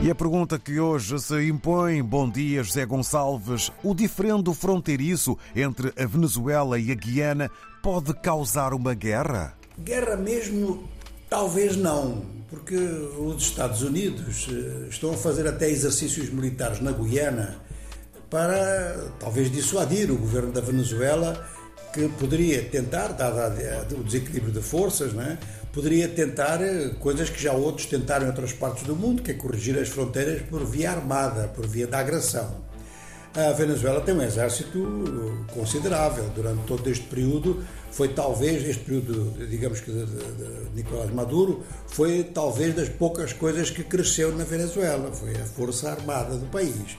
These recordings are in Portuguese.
E a pergunta que hoje se impõe, bom dia José Gonçalves, o diferendo fronteiriço entre a Venezuela e a Guiana pode causar uma guerra? Guerra mesmo, talvez não, porque os Estados Unidos eh, estão a fazer até exercícios militares na Guiana para talvez dissuadir o governo da Venezuela que poderia tentar, dado o desequilíbrio de forças, né, poderia tentar eh, coisas que já outros tentaram em outras partes do mundo, que é corrigir as fronteiras por via armada, por via da agressão. A Venezuela tem um exército eh, considerável. Durante todo este período, foi talvez, este período, digamos que de, de, de Nicolás Maduro, foi talvez das poucas coisas que cresceu na Venezuela. Foi a força armada do país.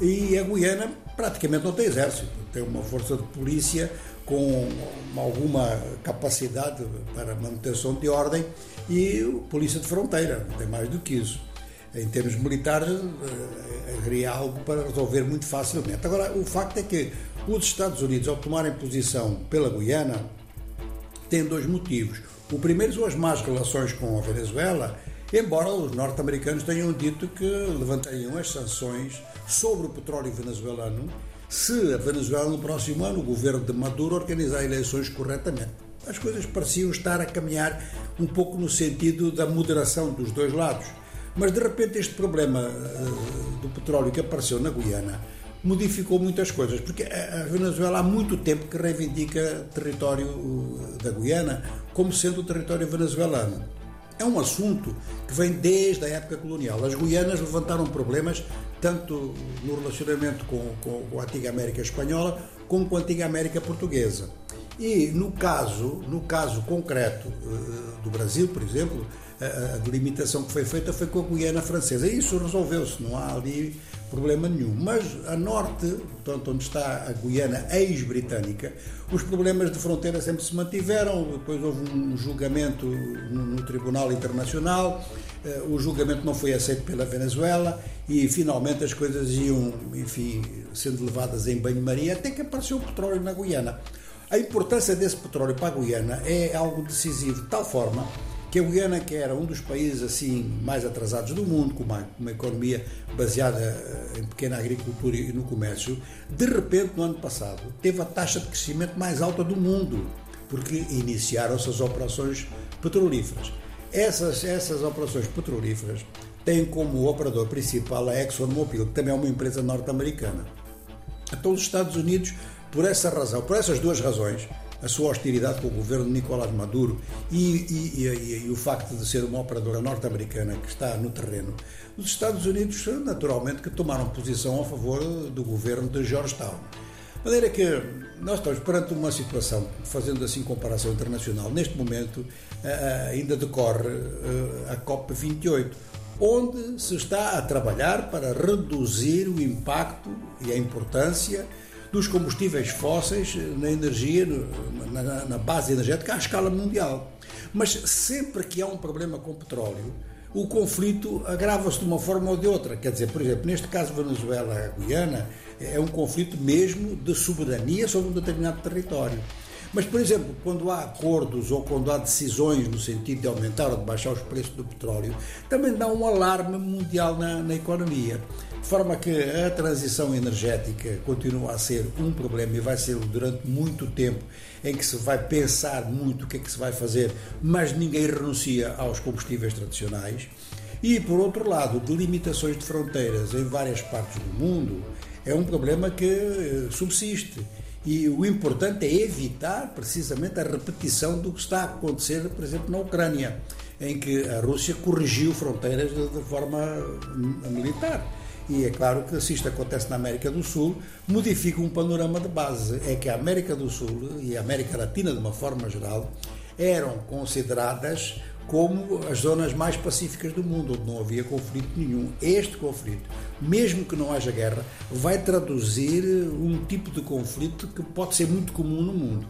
E a Guiana praticamente não tem exército, tem uma força de polícia com alguma capacidade para manutenção de ordem e polícia de fronteira, não tem mais do que isso. Em termos militares, eh, haveria algo para resolver muito facilmente. Agora, o facto é que os Estados Unidos, ao tomarem posição pela Guiana, têm dois motivos. O primeiro são as más relações com a Venezuela embora os norte-americanos tenham dito que levantariam as sanções sobre o petróleo venezuelano se a Venezuela no próximo ano, o governo de Maduro, organizar eleições corretamente. As coisas pareciam estar a caminhar um pouco no sentido da moderação dos dois lados. Mas de repente este problema uh, do petróleo que apareceu na Guiana modificou muitas coisas, porque a Venezuela há muito tempo que reivindica território uh, da Guiana como sendo território venezuelano. É um assunto que vem desde a época colonial. As Guianas levantaram problemas tanto no relacionamento com, com, com a antiga América Espanhola como com a antiga América Portuguesa. E no caso, no caso concreto uh, do Brasil, por exemplo, a, a delimitação que foi feita foi com a Guiana Francesa. E isso resolveu-se, não há ali problema nenhum. Mas a norte, portanto, onde está a Guiana ex-britânica, os problemas de fronteira sempre se mantiveram. Depois houve um julgamento no, Tribunal Internacional, uh, o julgamento não foi aceito pela Venezuela e finalmente as coisas iam, enfim, sendo levadas em banho-maria até que apareceu o petróleo na Guiana. A importância desse petróleo para a Guiana é algo decisivo, de tal forma que a Guiana, que era um dos países assim mais atrasados do mundo, com uma, uma economia baseada eh, em pequena agricultura e no comércio, de repente, no ano passado, teve a taxa de crescimento mais alta do mundo, porque iniciaram-se as operações petrolíferas. Essas, essas operações petrolíferas têm como operador principal a ExxonMobil, que também é uma empresa norte-americana. Então, os Estados Unidos, por essa razão, por essas duas razões, a sua hostilidade com o governo de Nicolás Maduro e, e, e, e o facto de ser uma operadora norte-americana que está no terreno, os Estados Unidos, naturalmente, que tomaram posição a favor do governo de Georgetown. De maneira que nós estamos perante uma situação, fazendo assim comparação internacional, neste momento eh, eh, ainda decorre eh, a COP28, onde se está a trabalhar para reduzir o impacto e a importância dos combustíveis fósseis na energia, na, na base energética à escala mundial. Mas sempre que há um problema com o petróleo, o conflito agrava-se de uma forma ou de outra. Quer dizer, por exemplo, neste caso Venezuela-Guiana, é um conflito mesmo de soberania sobre um determinado território. Mas, por exemplo, quando há acordos ou quando há decisões no sentido de aumentar ou de baixar os preços do petróleo, também dá um alarme mundial na, na economia. De forma que a transição energética continua a ser um problema e vai ser durante muito tempo em que se vai pensar muito o que é que se vai fazer, mas ninguém renuncia aos combustíveis tradicionais. E, por outro lado, delimitações de fronteiras em várias partes do mundo é um problema que eh, subsiste e o importante é evitar precisamente a repetição do que está a acontecer, por exemplo, na Ucrânia, em que a Rússia corrigiu fronteiras de, forma militar. E é claro que se isto acontece na América do Sul, modifica um panorama de base. É que a América do Sul e a América Latina, de uma forma geral, eram consideradas como as zonas mais pacíficas do mundo, onde não havia conflito nenhum. Este conflito, mesmo que não haja guerra, vai traduzir um tipo de conflito que pode ser muito comum no mundo.